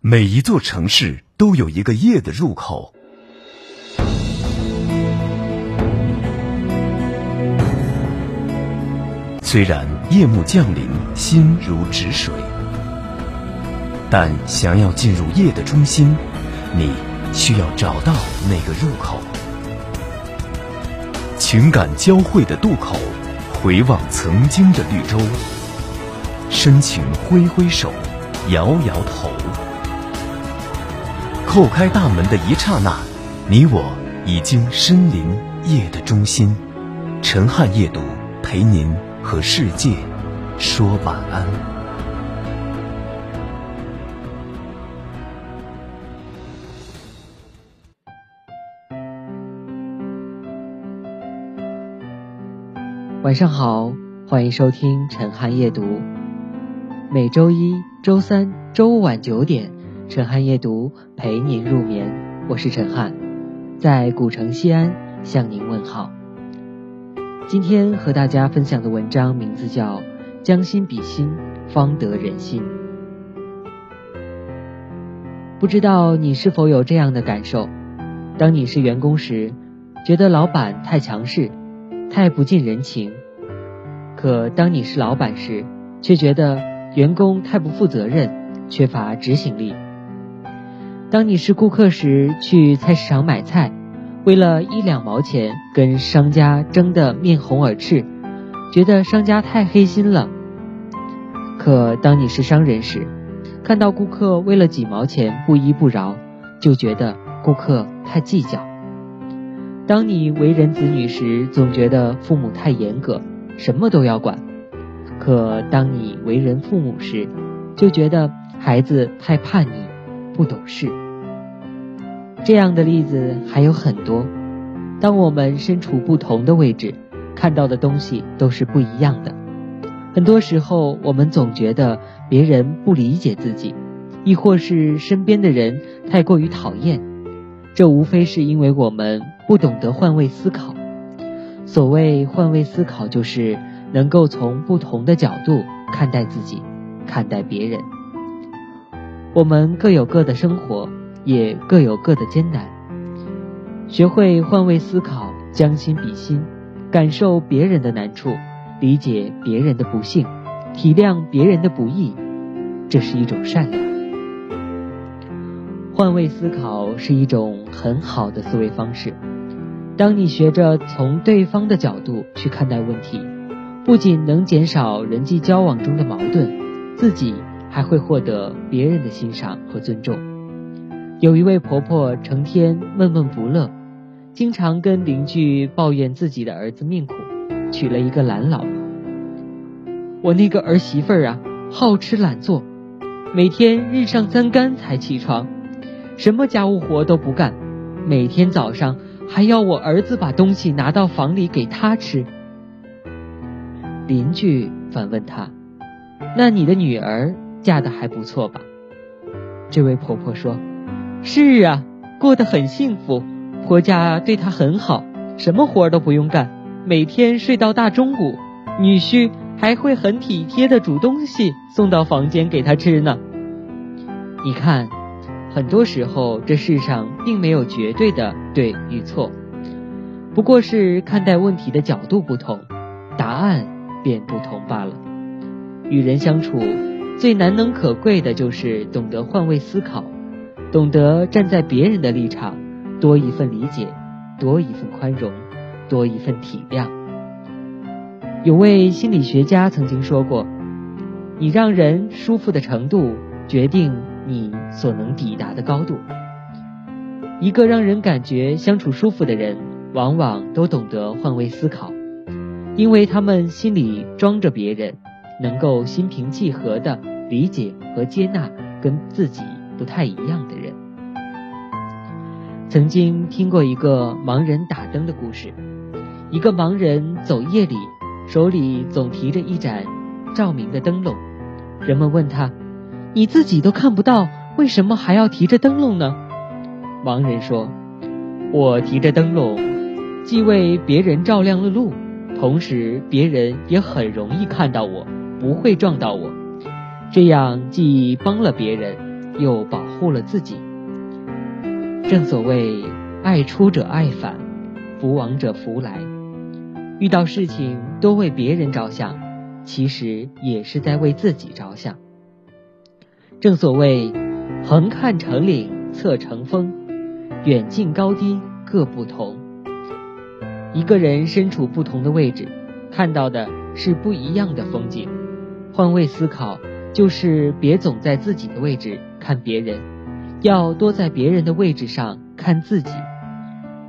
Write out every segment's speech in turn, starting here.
每一座城市都有一个夜的入口。虽然夜幕降临，心如止水，但想要进入夜的中心，你需要找到那个入口。情感交汇的渡口，回望曾经的绿洲，深情挥挥手，摇摇头。叩开大门的一刹那，你我已经身临夜的中心。陈汉夜读陪您和世界说晚安。晚上好，欢迎收听陈汉夜读。每周一、周三、周五晚九点，陈汉夜读陪您入眠。我是陈汉，在古城西安向您问好。今天和大家分享的文章名字叫《将心比心，方得人心》。不知道你是否有这样的感受？当你是员工时，觉得老板太强势。太不近人情，可当你是老板时，却觉得员工太不负责任，缺乏执行力。当你是顾客时，去菜市场买菜，为了一两毛钱跟商家争得面红耳赤，觉得商家太黑心了。可当你是商人时，看到顾客为了几毛钱不依不饶，就觉得顾客太计较。当你为人子女时，总觉得父母太严格，什么都要管；可当你为人父母时，就觉得孩子太叛逆，不懂事。这样的例子还有很多。当我们身处不同的位置，看到的东西都是不一样的。很多时候，我们总觉得别人不理解自己，亦或是身边的人太过于讨厌。这无非是因为我们。不懂得换位思考。所谓换位思考，就是能够从不同的角度看待自己，看待别人。我们各有各的生活，也各有各的艰难。学会换位思考，将心比心，感受别人的难处，理解别人的不幸，体谅别人的不易，这是一种善良。换位思考是一种很好的思维方式。当你学着从对方的角度去看待问题，不仅能减少人际交往中的矛盾，自己还会获得别人的欣赏和尊重。有一位婆婆成天闷闷不乐，经常跟邻居抱怨自己的儿子命苦，娶了一个懒老婆。我那个儿媳妇儿啊，好吃懒做，每天日上三竿才起床，什么家务活都不干，每天早上。还要我儿子把东西拿到房里给她吃。邻居反问他：“那你的女儿嫁的还不错吧？”这位婆婆说：“是啊，过得很幸福，婆家对她很好，什么活都不用干，每天睡到大中午，女婿还会很体贴的煮东西送到房间给她吃呢。”你看。很多时候，这世上并没有绝对的对与错，不过是看待问题的角度不同，答案便不同罢了。与人相处，最难能可贵的就是懂得换位思考，懂得站在别人的立场，多一份理解，多一份宽容，多一份体谅。有位心理学家曾经说过：“你让人舒服的程度，决定。”你所能抵达的高度。一个让人感觉相处舒服的人，往往都懂得换位思考，因为他们心里装着别人，能够心平气和的理解和接纳跟自己不太一样的人。曾经听过一个盲人打灯的故事，一个盲人走夜里，手里总提着一盏照明的灯笼，人们问他。你自己都看不到，为什么还要提着灯笼呢？盲人说：“我提着灯笼，既为别人照亮了路，同时别人也很容易看到我，不会撞到我。这样既帮了别人，又保护了自己。正所谓爱出者爱返，福往者福来。遇到事情多为别人着想，其实也是在为自己着想。正所谓横看成岭侧成峰，远近高低各不同。一个人身处不同的位置，看到的是不一样的风景。换位思考，就是别总在自己的位置看别人，要多在别人的位置上看自己。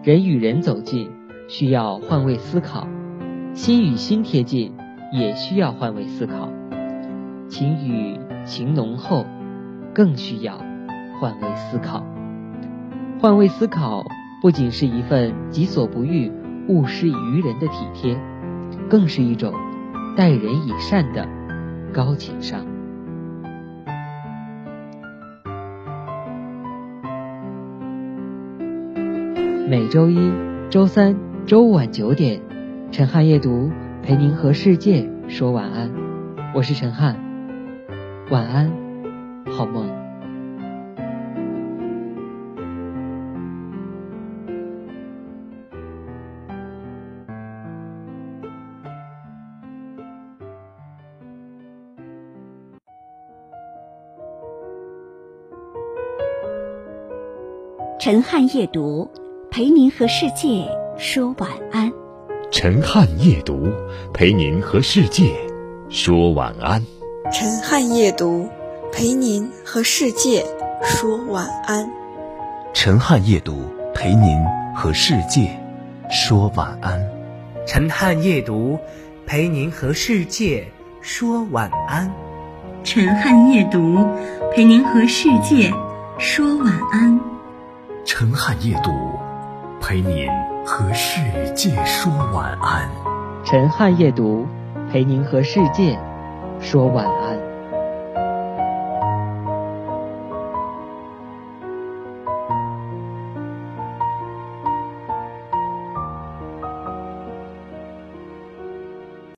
人与人走近，需要换位思考；心与心贴近，也需要换位思考；情与情浓厚，更需要换位思考。换位思考不仅是一份己所不欲。勿施于人的体贴，更是一种待人以善的高情商。每周一、周三、周五晚九点，陈汉夜读陪您和世界说晚安。我是陈汉，晚安，好梦。陈汉夜读，陪您和世界说晚安。陈汉夜读，陪您和世界说晚安。陈汉夜读，陪您和世界说晚安。陈汉夜读，陪您和世界说晚安。陈汉夜读，陪您和世界说晚安。陈汉夜读，陪您和世界说晚安。陈汉夜读，陪您和世界说晚安。陈汉夜读，陪您和世界说晚安。